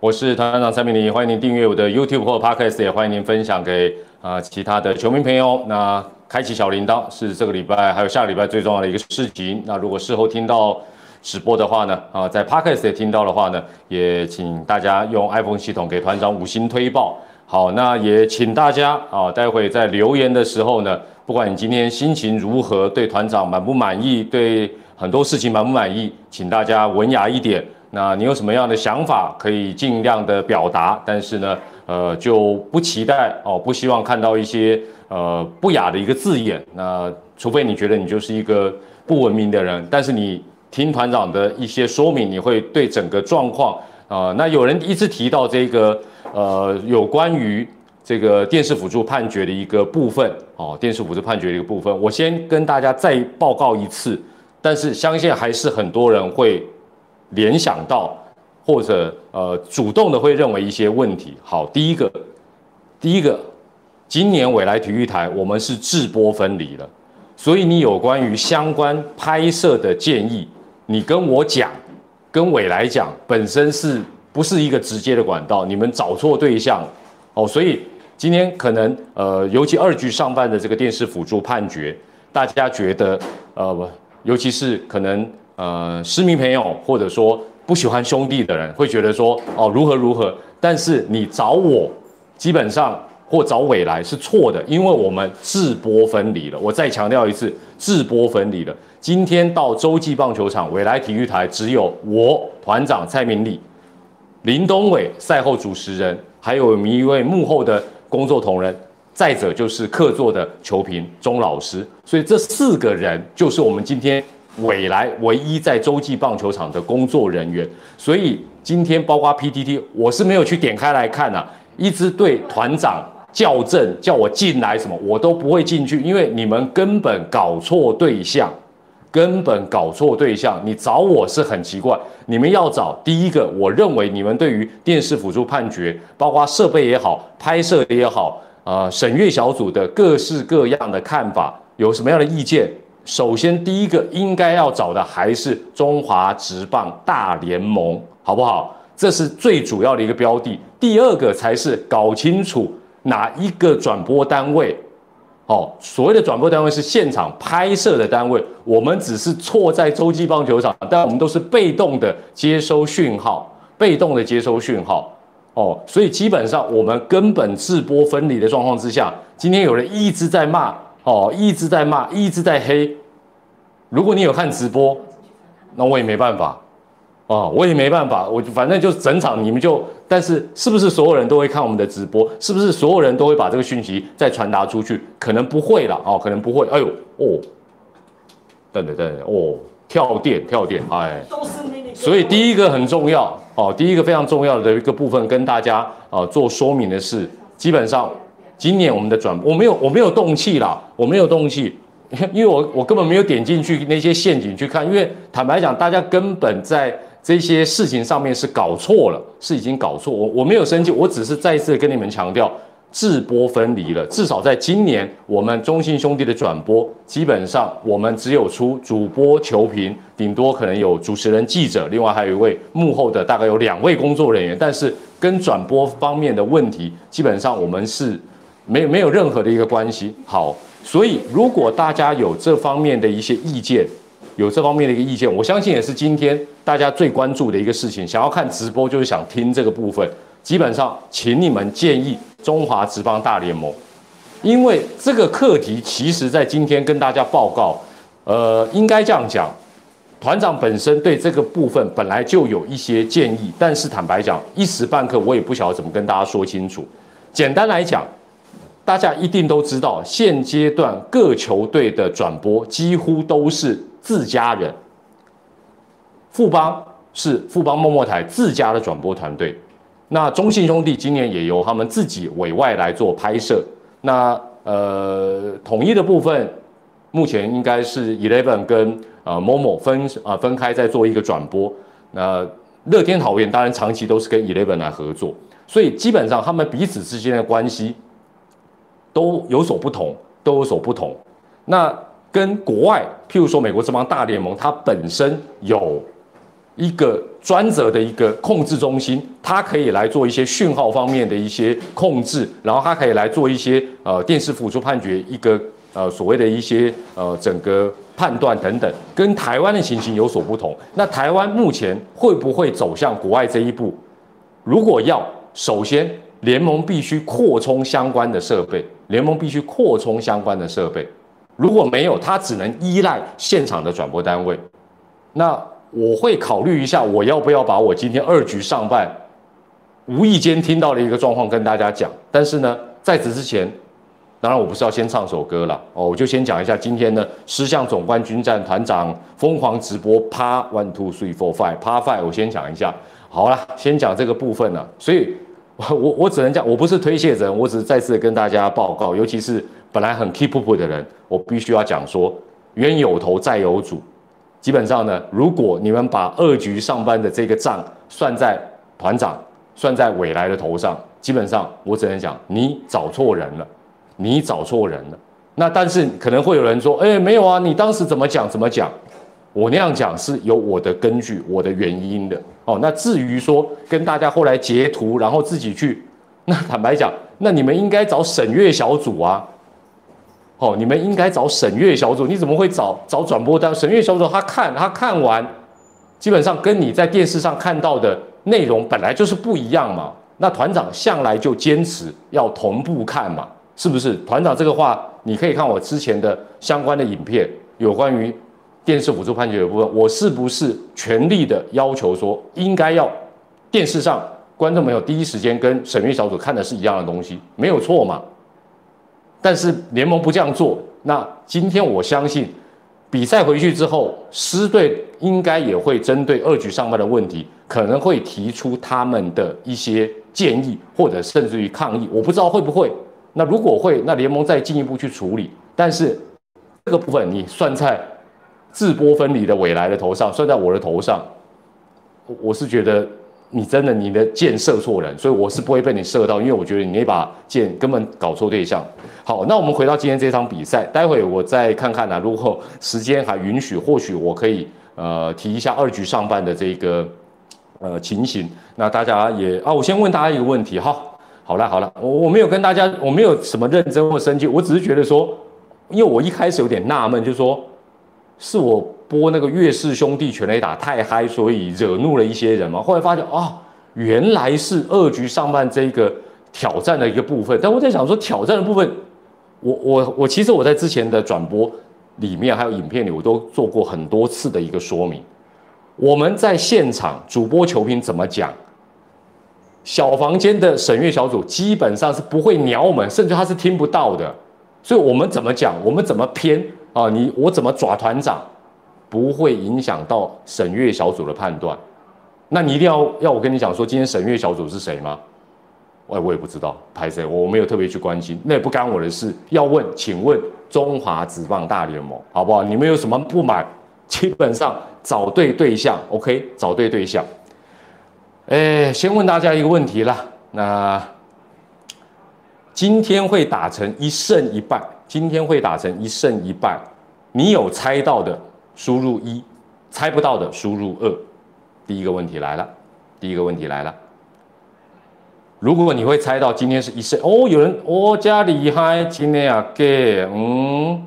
我是团长蔡明黎，欢迎您订阅我的 YouTube 或 Podcast，也欢迎您分享给啊其他的球迷朋友。那开启小铃铛是这个礼拜还有下个礼拜最重要的一个事情。那如果事后听到直播的话呢，啊在 Podcast 也听到的话呢，也请大家用 iPhone 系统给团长五星推报。好，那也请大家啊，待会在留言的时候呢，不管你今天心情如何，对团长满不满意，对很多事情满不满意，请大家文雅一点。那你有什么样的想法，可以尽量的表达，但是呢，呃，就不期待哦，不希望看到一些呃不雅的一个字眼。那除非你觉得你就是一个不文明的人，但是你听团长的一些说明，你会对整个状况啊。那有人一直提到这个呃有关于这个电视辅助判决的一个部分哦，电视辅助判决的一个部分，我先跟大家再报告一次，但是相信还是很多人会。联想到或者呃主动的会认为一些问题。好，第一个，第一个，今年未来体育台我们是制播分离了，所以你有关于相关拍摄的建议，你跟我讲，跟未来讲，本身是不是一个直接的管道？你们找错对象哦。所以今天可能呃，尤其二局上半的这个电视辅助判决，大家觉得呃，尤其是可能。呃，市民朋友或者说不喜欢兄弟的人会觉得说哦如何如何，但是你找我基本上或找未来是错的，因为我们制播分离了。我再强调一次，制播分离了。今天到洲际棒球场，未来体育台只有我团长蔡明礼、林东伟赛后主持人，还有一位幕后的工作同仁，再者就是客座的球评钟老师。所以这四个人就是我们今天。未来唯一在洲际棒球场的工作人员，所以今天包括 PTT，我是没有去点开来看呐，一直对团长校正，叫我进来什么，我都不会进去，因为你们根本搞错对象，根本搞错对象。你找我是很奇怪，你们要找第一个，我认为你们对于电视辅助判决，包括设备也好，拍摄也好，啊，审阅小组的各式各样的看法，有什么样的意见？首先，第一个应该要找的还是中华职棒大联盟，好不好？这是最主要的一个标的。第二个才是搞清楚哪一个转播单位，哦，所谓的转播单位是现场拍摄的单位，我们只是错在洲际棒球场，但我们都是被动的接收讯号，被动的接收讯号，哦，所以基本上我们根本自播分离的状况之下，今天有人一直在骂。哦，一直在骂，一直在黑。如果你有看直播，那我也没办法，哦，我也没办法。我反正就整场你们就，但是是不是所有人都会看我们的直播？是不是所有人都会把这个讯息再传达出去？可能不会了，哦，可能不会。哎呦，哦，等等等等，哦，跳电跳电，哎，所以第一个很重要，哦，第一个非常重要的一个部分跟大家啊做说明的是，基本上。今年我们的转我没有我没有动气啦，我没有动气，因为我我根本没有点进去那些陷阱去看，因为坦白讲，大家根本在这些事情上面是搞错了，是已经搞错。我我没有生气，我只是再一次跟你们强调，制播分离了。至少在今年，我们中信兄弟的转播，基本上我们只有出主播、球评，顶多可能有主持人、记者，另外还有一位幕后的，大概有两位工作人员。但是跟转播方面的问题，基本上我们是。没没有任何的一个关系。好，所以如果大家有这方面的一些意见，有这方面的一个意见，我相信也是今天大家最关注的一个事情。想要看直播，就是想听这个部分。基本上，请你们建议中华职棒大联盟，因为这个课题其实在今天跟大家报告。呃，应该这样讲，团长本身对这个部分本来就有一些建议，但是坦白讲，一时半刻我也不晓得怎么跟大家说清楚。简单来讲。大家一定都知道，现阶段各球队的转播几乎都是自家人。富邦是富邦默默台自家的转播团队，那中信兄弟今年也由他们自己委外来做拍摄。那呃，统一的部分目前应该是 Eleven 跟呃某某分啊分开在做一个转播。那乐天桃园当然长期都是跟 Eleven 来合作，所以基本上他们彼此之间的关系。都有所不同，都有所不同。那跟国外，譬如说美国这帮大联盟，它本身有一个专责的一个控制中心，它可以来做一些讯号方面的一些控制，然后它可以来做一些呃电视辅助判决一个呃所谓的一些呃整个判断等等，跟台湾的情形有所不同。那台湾目前会不会走向国外这一步？如果要，首先联盟必须扩充相关的设备，联盟必须扩充相关的设备。如果没有，它只能依赖现场的转播单位。那我会考虑一下，我要不要把我今天二局上半无意间听到的一个状况跟大家讲。但是呢，在此之前，当然我不是要先唱首歌了哦，我就先讲一下今天的狮象总冠军战团长疯狂直播趴 one two three four five 趴 five，我先讲一下。好了，先讲这个部分了。所以，我我我只能讲，我不是推卸责任，我只是再次跟大家报告，尤其是本来很 keep up 的人，我必须要讲说，冤有头债有主。基本上呢，如果你们把二局上班的这个账算在团长、算在未来的头上，基本上我只能讲你找错人了，你找错人了。那但是可能会有人说，哎，没有啊，你当时怎么讲怎么讲？我那样讲是有我的根据、我的原因的。哦，那至于说跟大家后来截图，然后自己去，那坦白讲，那你们应该找审阅小组啊。哦，你们应该找审阅小组，你怎么会找找转播单？审阅小组他看他看完，基本上跟你在电视上看到的内容本来就是不一样嘛。那团长向来就坚持要同步看嘛，是不是？团长这个话，你可以看我之前的相关的影片，有关于电视辅助判决的部分，我是不是全力的要求说，应该要电视上观众朋友第一时间跟审阅小组看的是一样的东西，没有错嘛？但是联盟不这样做，那今天我相信比赛回去之后，狮队应该也会针对二局上半的问题，可能会提出他们的一些建议，或者甚至于抗议。我不知道会不会。那如果会，那联盟再进一步去处理。但是这个部分你算在自波分离的未来的头上，算在我的头上，我我是觉得。你真的你的箭射错人，所以我是不会被你射到，因为我觉得你那把箭根本搞错对象。好，那我们回到今天这场比赛，待会我再看看呢，如果时间还允许，或许我可以呃提一下二局上半的这个呃情形。那大家也啊，我先问大家一个问题哈。好了好了，我我没有跟大家，我没有什么认真或生气，我只是觉得说，因为我一开始有点纳闷，就是说是我。播那个岳氏兄弟全垒打太嗨，所以惹怒了一些人嘛。后来发现啊，原来是二局上半这一个挑战的一个部分。但我在想说，挑战的部分，我我我其实我在之前的转播里面还有影片里，我都做过很多次的一个说明。我们在现场主播球评怎么讲，小房间的审阅小组基本上是不会鸟我们，甚至他是听不到的。所以我们怎么讲，我们怎么偏啊？你我怎么抓团长？不会影响到审阅小组的判断，那你一定要要我跟你讲说今天审阅小组是谁吗？我我也不知道，拍谁，我没有特别去关心，那也不干我的事。要问，请问中华职棒大联盟好不好？你们有什么不满？基本上找对对象，OK，找对对象。哎，先问大家一个问题啦，那今天会打成一胜一败？今天会打成一胜一败？你有猜到的？输入一，猜不到的输入二。第一个问题来了，第一个问题来了。如果你会猜到今天是一胜哦，有人哦加厉害，今天啊给嗯，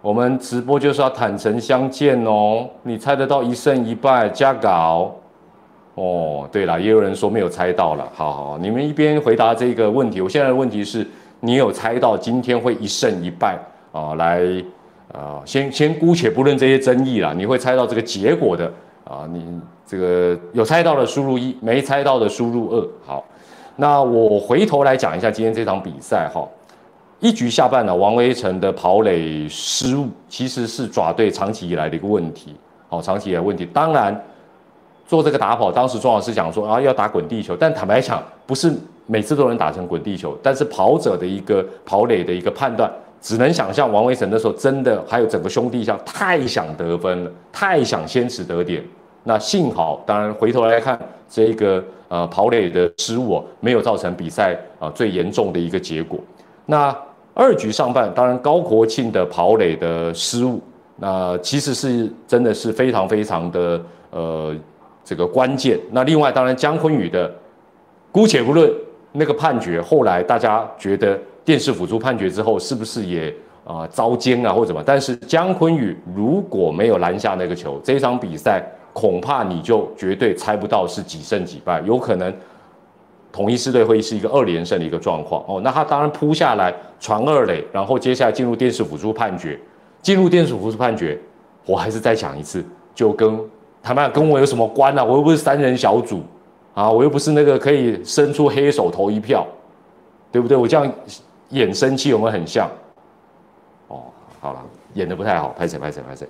我们直播就是要坦诚相见哦。你猜得到一胜一败加稿哦？对了，也有人说没有猜到了。好好，你们一边回答这个问题。我现在的问题是，你有猜到今天会一胜一败啊？来。啊，先先姑且不论这些争议啦，你会猜到这个结果的啊？你这个有猜到的输入一，没猜到的输入二。好，那我回头来讲一下今天这场比赛哈。一局下半呢，王威成的跑垒失误其实是爪队长期以来的一个问题。好，长期以来问题。当然，做这个打跑，当时庄老师讲说啊，要打滚地球，但坦白讲，不是每次都能打成滚地球。但是跑者的一个跑垒的一个判断。只能想象王威成那时候真的还有整个兄弟象太想得分了，太想先持得点。那幸好，当然回头来看这个呃跑垒的失误没有造成比赛啊最严重的一个结果。那二局上半，当然高国庆的跑垒的失误，那其实是真的是非常非常的呃这个关键。那另外，当然姜昆宇的，姑且不论那个判决，后来大家觉得电视辅助判决之后，是不是也啊遭奸啊或怎么？但是姜昆宇如果没有拦下那个球，这场比赛恐怕你就绝对猜不到是几胜几败，有可能统一狮队会是一个二连胜的一个状况哦。那他当然扑下来传二垒，然后接下来进入电视辅助判决，进入电视辅助判决，我还是再讲一次，就跟。他们跟我有什么关呢？我又不是三人小组啊，我又不是那个可以伸出黑手投一票，对不对？我这样演生气有没有很像？哦，好了，演的不太好，拍谁拍谁拍谁。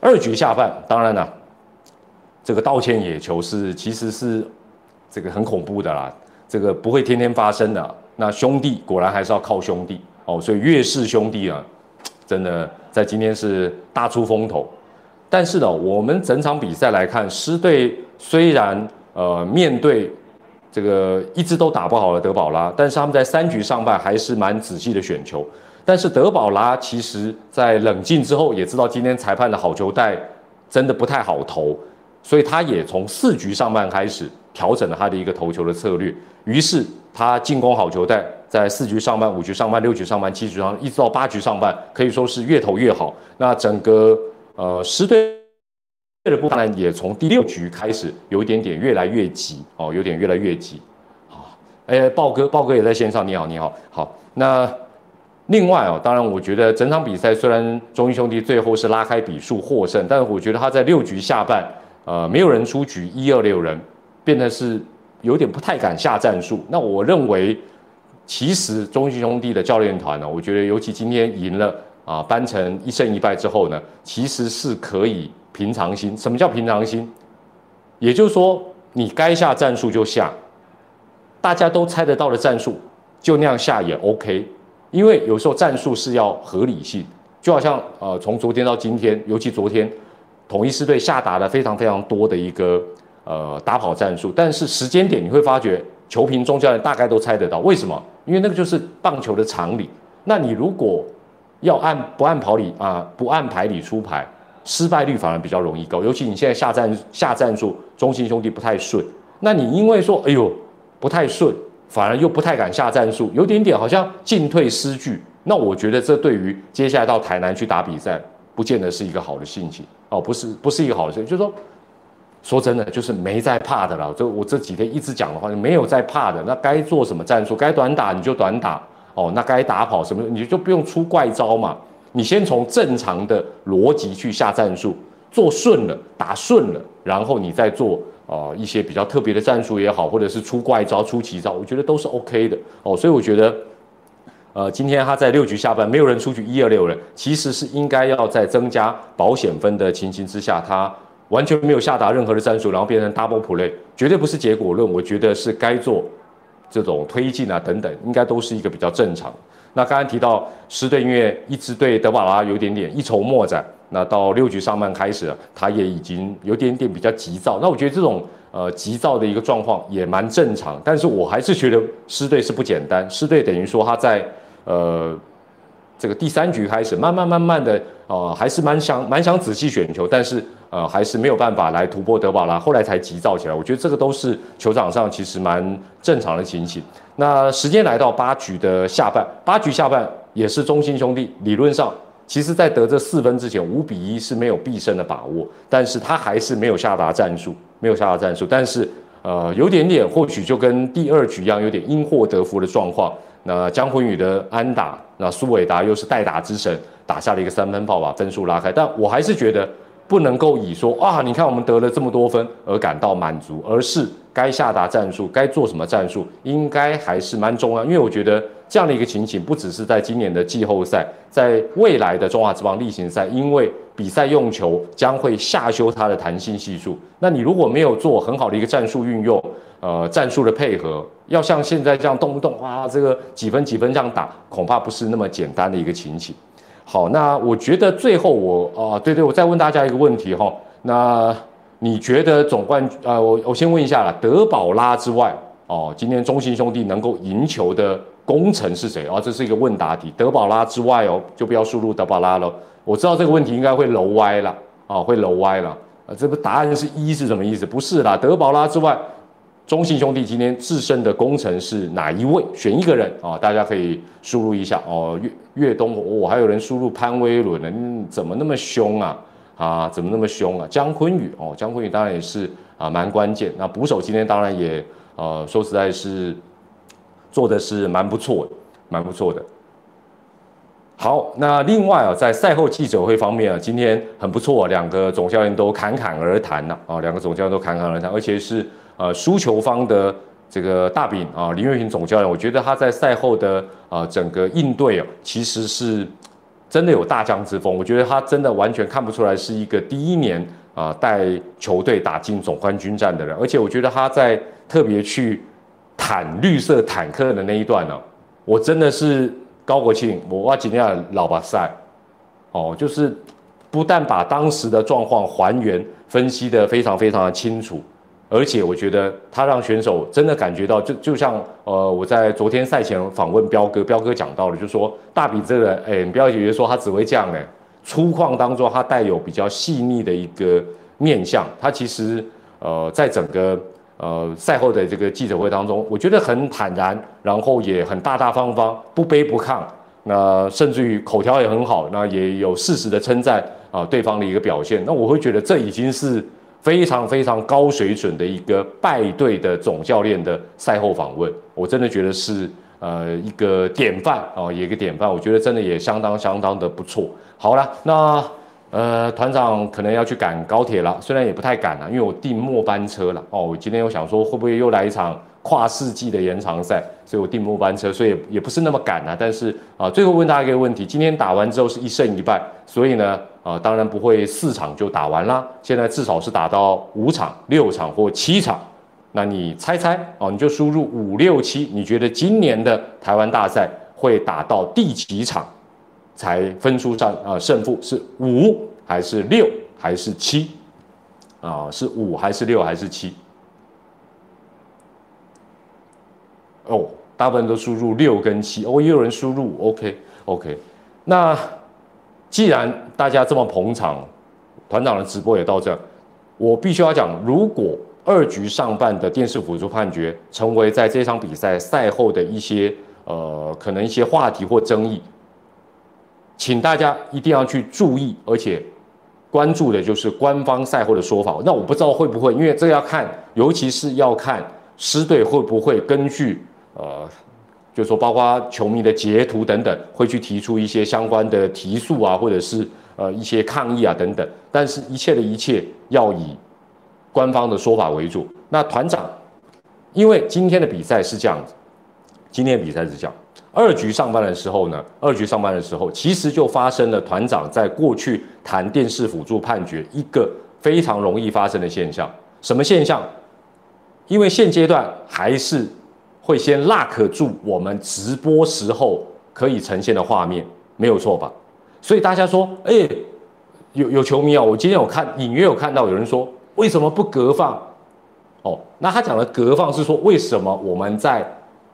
二局下半，当然了，这个道歉野球是其实是这个很恐怖的啦，这个不会天天发生的。那兄弟果然还是要靠兄弟哦，所以岳氏兄弟啊，真的在今天是大出风头。但是呢，我们整场比赛来看，狮队虽然呃面对这个一直都打不好的德保拉，但是他们在三局上半还是蛮仔细的选球。但是德保拉其实在冷静之后，也知道今天裁判的好球带真的不太好投，所以他也从四局上半开始调整了他的一个投球的策略。于是他进攻好球带，在四局上半、五局上半、六局上半、七局上，一直到八局上半，可以说是越投越好。那整个。呃，十队的部分也从第六局开始有一点点越来越急哦，有点越来越急。好，哎，豹哥，豹哥也在线上，你好，你好，好。那另外哦，当然，我觉得整场比赛虽然中英兄弟最后是拉开比数获胜，但是我觉得他在六局下半，呃，没有人出局，一二六人，变得是有点不太敢下战术。那我认为，其实中英兄弟的教练团呢，我觉得尤其今天赢了。啊，扳成一胜一败之后呢，其实是可以平常心。什么叫平常心？也就是说，你该下战术就下，大家都猜得到的战术就那样下也 OK。因为有时候战术是要合理性，就好像呃，从昨天到今天，尤其昨天，统一狮队下达了非常非常多的一个呃打跑战术，但是时间点你会发觉，球评中教练大概都猜得到，为什么？因为那个就是棒球的常理。那你如果要按不按跑理啊？不按牌理出牌，失败率反而比较容易高。尤其你现在下战下战术，中心兄弟不太顺，那你因为说哎呦不太顺，反而又不太敢下战术，有点点好像进退失据。那我觉得这对于接下来到台南去打比赛，不见得是一个好的心情哦，不是不是一个好的事情。就是说说真的，就是没在怕的了。就我这几天一直讲的话，没有在怕的。那该做什么战术，该短打你就短打。哦，那该打跑什么，你就不用出怪招嘛。你先从正常的逻辑去下战术，做顺了，打顺了，然后你再做啊一些比较特别的战术也好，或者是出怪招、出奇招，我觉得都是 OK 的。哦，所以我觉得，呃，今天他在六局下半没有人出局，一二六人，其实是应该要在增加保险分的情形之下，他完全没有下达任何的战术，然后变成 double play，绝对不是结果论。我觉得是该做。这种推进啊等等，应该都是一个比较正常。那刚刚提到狮队，因为一直对德瓦拉有点点一筹莫展。那到六局上半开始，他也已经有点点比较急躁。那我觉得这种呃急躁的一个状况也蛮正常。但是我还是觉得狮队是不简单。狮队等于说他在呃这个第三局开始，慢慢慢慢的呃还是蛮想蛮想仔细选球，但是。呃，还是没有办法来突破德保拉，后来才急躁起来。我觉得这个都是球场上其实蛮正常的情形。那时间来到八局的下半，八局下半也是中心兄弟理论上，其实在得这四分之前，五比一是没有必胜的把握，但是他还是没有下达战术，没有下达战术，但是呃，有点点或许就跟第二局一样，有点因祸得福的状况。那江宏宇的安打，那苏伟达又是代打之神，打下了一个三分炮，把分数拉开。但我还是觉得。不能够以说啊，你看我们得了这么多分而感到满足，而是该下达战术，该做什么战术，应该还是蛮重要。因为我觉得这样的一个情形，不只是在今年的季后赛，在未来的中华职棒例行赛，因为比赛用球将会下修它的弹性系数。那你如果没有做很好的一个战术运用，呃，战术的配合，要像现在这样动不动啊，这个几分几分这样打，恐怕不是那么简单的一个情形。好，那我觉得最后我啊，对对，我再问大家一个问题哈，那你觉得总冠军呃，我我先问一下啦，德保拉之外哦，今天中信兄弟能够赢球的功臣是谁啊？这是一个问答题，德保拉之外哦，就不要输入德保拉了。我知道这个问题应该会楼歪了啊，会楼歪了。啊，这不答案是一是什么意思？不是啦，德保拉之外，中信兄弟今天自身的功臣是哪一位？选一个人啊，大家可以输入一下哦。岳岳东，我还有人输入潘威伦呢，怎么那么凶啊？啊，怎么那么凶啊？姜昆宇哦，姜昆宇当然也是啊，蛮关键。那捕手今天当然也呃，说实在是做的是蛮不错的，蛮不错的。好，那另外啊，在赛后记者会方面啊，今天很不错，两个总教练都侃侃而谈呐啊，两个总教练都侃侃而谈，而且是呃输球方的这个大饼啊林月平总教练，我觉得他在赛后的啊整个应对啊，其实是真的有大将之风，我觉得他真的完全看不出来是一个第一年啊带球队打进总冠军战的人，而且我觉得他在特别去坦绿色坦克的那一段呢，我真的是。高国庆，我挖今天老把赛，哦，就是不但把当时的状况还原分析的非常非常的清楚，而且我觉得他让选手真的感觉到，就就像呃我在昨天赛前访问彪哥，彪哥讲到了，就说大比这个人，哎，你不要以为说他只会这样哎，粗犷当中他带有比较细腻的一个面相，他其实呃在整个。呃，赛后的这个记者会当中，我觉得很坦然，然后也很大大方方，不卑不亢，那甚至于口条也很好，那也有适时的称赞啊对方的一个表现，那我会觉得这已经是非常非常高水准的一个败队的总教练的赛后访问，我真的觉得是呃一个典范啊，一个典范，我觉得真的也相当相当的不错。好了，那。呃，团长可能要去赶高铁了，虽然也不太赶了，因为我订末班车了。哦，我今天又想说，会不会又来一场跨世纪的延长赛？所以我订末班车，所以也不是那么赶啊。但是啊，最后问大家一个问题：今天打完之后是一胜一败，所以呢，啊，当然不会四场就打完啦。现在至少是打到五场、六场或七场。那你猜猜哦，你就输入五六七，你觉得今年的台湾大赛会打到第几场？才分出上啊胜负是五还是六还是七啊？是五还是六还是七？哦，大部分都输入六跟七哦，也有人输入 OK OK。那既然大家这么捧场，团长的直播也到这，我必须要讲，如果二局上半的电视辅助判决成为在这场比赛赛后的一些呃可能一些话题或争议。请大家一定要去注意，而且关注的就是官方赛后的说法。那我不知道会不会，因为这要看，尤其是要看狮队会不会根据呃，就说包括球迷的截图等等，会去提出一些相关的提速啊，或者是呃一些抗议啊等等。但是一切的一切要以官方的说法为主。那团长，因为今天的比赛是这样子，今天的比赛是这样。二局上班的时候呢，二局上班的时候，其实就发生了团长在过去谈电视辅助判决一个非常容易发生的现象。什么现象？因为现阶段还是会先 lock 住我们直播时候可以呈现的画面，没有错吧？所以大家说，哎，有有球迷啊，我今天有看隐约有看到有人说，为什么不隔放？哦，那他讲的隔放是说，为什么我们在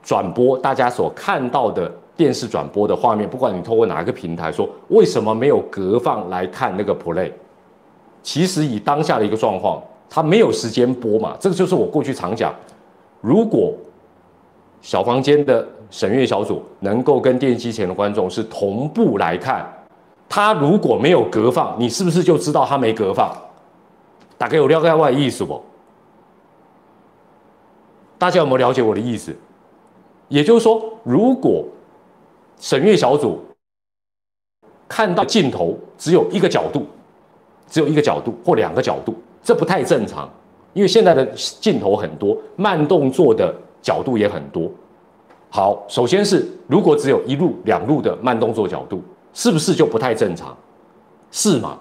转播大家所看到的电视转播的画面，不管你透过哪一个平台说，为什么没有隔放来看那个 play？其实以当下的一个状况，他没有时间播嘛。这个就是我过去常讲，如果小房间的审阅小组能够跟电视机前的观众是同步来看，他如果没有隔放，你是不是就知道他没隔放？大概有了解我的意思不？大家有没有了解我的意思？也就是说，如果审阅小组看到镜头只有一个角度，只有一个角度或两个角度，这不太正常，因为现在的镜头很多，慢动作的角度也很多。好，首先是如果只有一路、两路的慢动作角度，是不是就不太正常？是吗？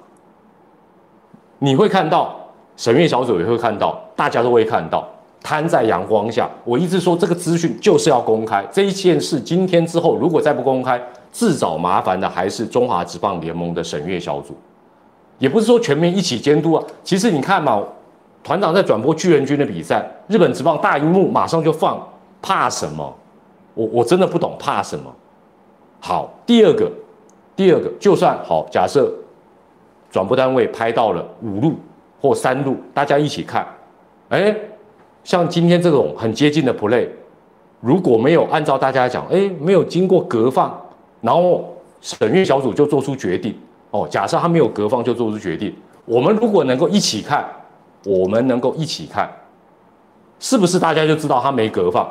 你会看到审阅小组也会看到，大家都会看到。摊在阳光下，我一直说这个资讯就是要公开。这一件事今天之后，如果再不公开，自找麻烦的还是中华职棒联盟的审阅小组。也不是说全面一起监督啊。其实你看嘛，团长在转播巨人军的比赛，日本职棒大荧幕马上就放，怕什么？我我真的不懂怕什么。好，第二个，第二个，就算好，假设转播单位拍到了五路或三路，大家一起看。哎，像今天这种很接近的 play，如果没有按照大家讲，哎，没有经过隔放，然后审阅小组就做出决定。哦，假设他没有隔放就做出决定，我们如果能够一起看，我们能够一起看，是不是大家就知道他没隔放？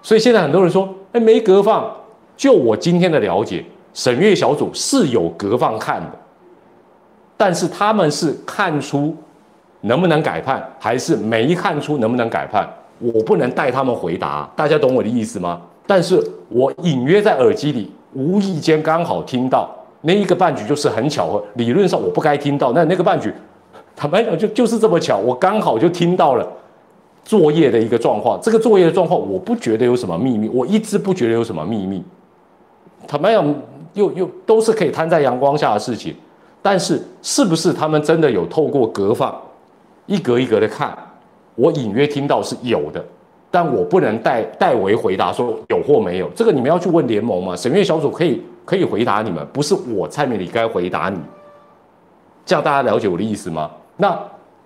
所以现在很多人说，哎，没隔放。就我今天的了解，审阅小组是有隔放看的，但是他们是看出能不能改判，还是没看出能不能改判，我不能带他们回答。大家懂我的意思吗？但是我隐约在耳机里，无意间刚好听到那一个半局，就是很巧合。理论上我不该听到，那那个半局，坦白讲就就是这么巧，我刚好就听到了。作业的一个状况，这个作业的状况，我不觉得有什么秘密，我一直不觉得有什么秘密。坦白讲，又又都是可以摊在阳光下的事情，但是是不是他们真的有透过隔放，一格一格的看？我隐约听到是有的，但我不能代代为回答说有或没有。这个你们要去问联盟嘛？审阅小组可以可以回答你们，不是我蔡明礼该回答你。这样大家了解我的意思吗？那。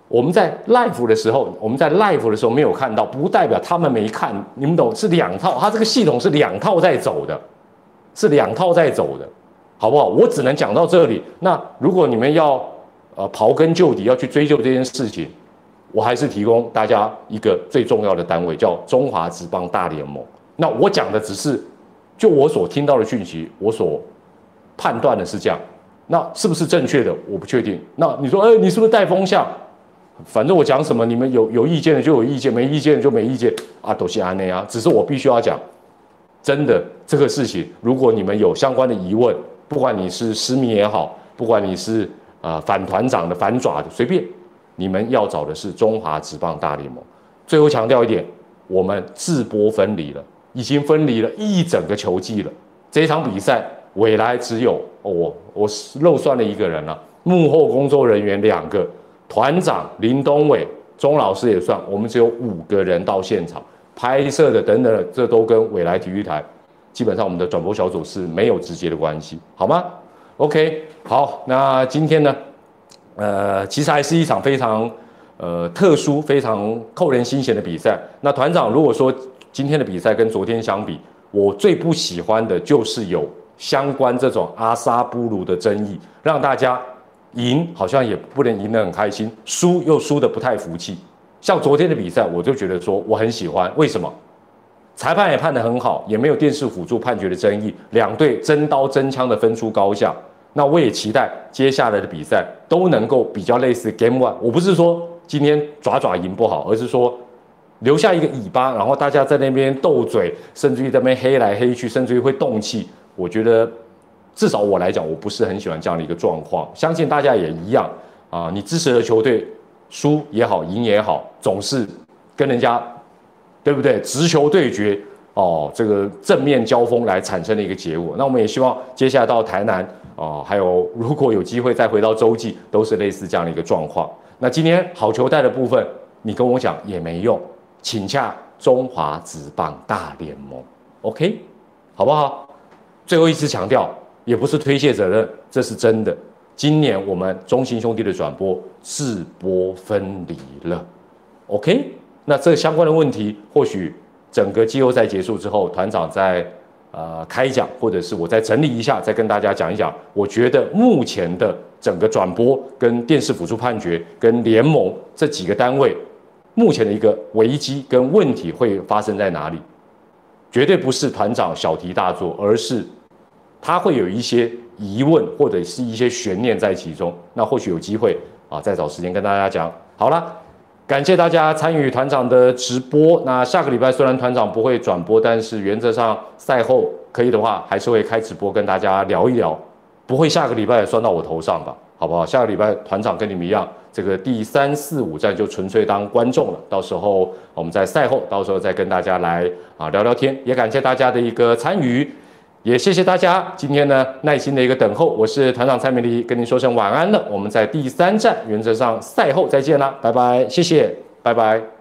我们在 live 的时候，我们在 live 的时候没有看到，不代表他们没看。你们懂？是两套，它这个系统是两套在走的，是两套在走的，好不好？我只能讲到这里。那如果你们要呃刨根究底，要去追究这件事情，我还是提供大家一个最重要的单位，叫中华职棒大联盟。那我讲的只是就我所听到的讯息，我所判断的是这样。那是不是正确的？我不确定。那你说，哎，你是不是带风向？反正我讲什么，你们有有意见的就有意见，没意见的就没意见啊，都是安内啊。只是我必须要讲，真的这个事情，如果你们有相关的疑问，不管你是私密也好，不管你是啊反团长的、反爪的，随便，你们要找的是中华职棒大联盟。最后强调一点，我们自播分离了，已经分离了一整个球季了。这场比赛，未来只有我，我漏算了一个人了，幕后工作人员两个。团长林东伟、钟老师也算，我们只有五个人到现场拍摄的，等等，这都跟未来体育台，基本上我们的转播小组是没有直接的关系，好吗？OK，好，那今天呢，呃，其实还是一场非常呃特殊、非常扣人心弦的比赛。那团长如果说今天的比赛跟昨天相比，我最不喜欢的就是有相关这种阿萨布鲁的争议，让大家。赢好像也不能赢得很开心，输又输得不太服气。像昨天的比赛，我就觉得说我很喜欢，为什么？裁判也判得很好，也没有电视辅助判决的争议，两队真刀真枪的分出高下。那我也期待接下来的比赛都能够比较类似 Game One。我不是说今天爪爪赢不好，而是说留下一个尾巴，然后大家在那边斗嘴，甚至于在那边黑来黑去，甚至于会动气。我觉得。至少我来讲，我不是很喜欢这样的一个状况。相信大家也一样啊。你支持的球队输也好，赢也好，总是跟人家对不对？直球对决哦，这个正面交锋来产生的一个结果。那我们也希望接下来到台南啊，还有如果有机会再回到洲际，都是类似这样的一个状况。那今天好球带的部分，你跟我讲也没用，请洽中华职棒大联盟，OK，好不好？最后一次强调。也不是推卸责任，这是真的。今年我们中信兄弟的转播自播分离了，OK？那这相关的问题，或许整个季后赛结束之后，团长在呃开讲，或者是我再整理一下，再跟大家讲一讲。我觉得目前的整个转播跟电视辅助判决跟联盟这几个单位，目前的一个危机跟问题会发生在哪里？绝对不是团长小题大做，而是。他会有一些疑问或者是一些悬念在其中，那或许有机会啊，再找时间跟大家讲。好了，感谢大家参与团长的直播。那下个礼拜虽然团长不会转播，但是原则上赛后可以的话，还是会开直播跟大家聊一聊，不会下个礼拜算到我头上吧？好不好？下个礼拜团长跟你们一样，这个第三四五站就纯粹当观众了。到时候我们在赛后，到时候再跟大家来啊聊聊天。也感谢大家的一个参与。也谢谢大家今天呢耐心的一个等候，我是团长蔡美丽，跟您说声晚安了。我们在第三站，原则上赛后再见啦，拜拜，谢谢，拜拜。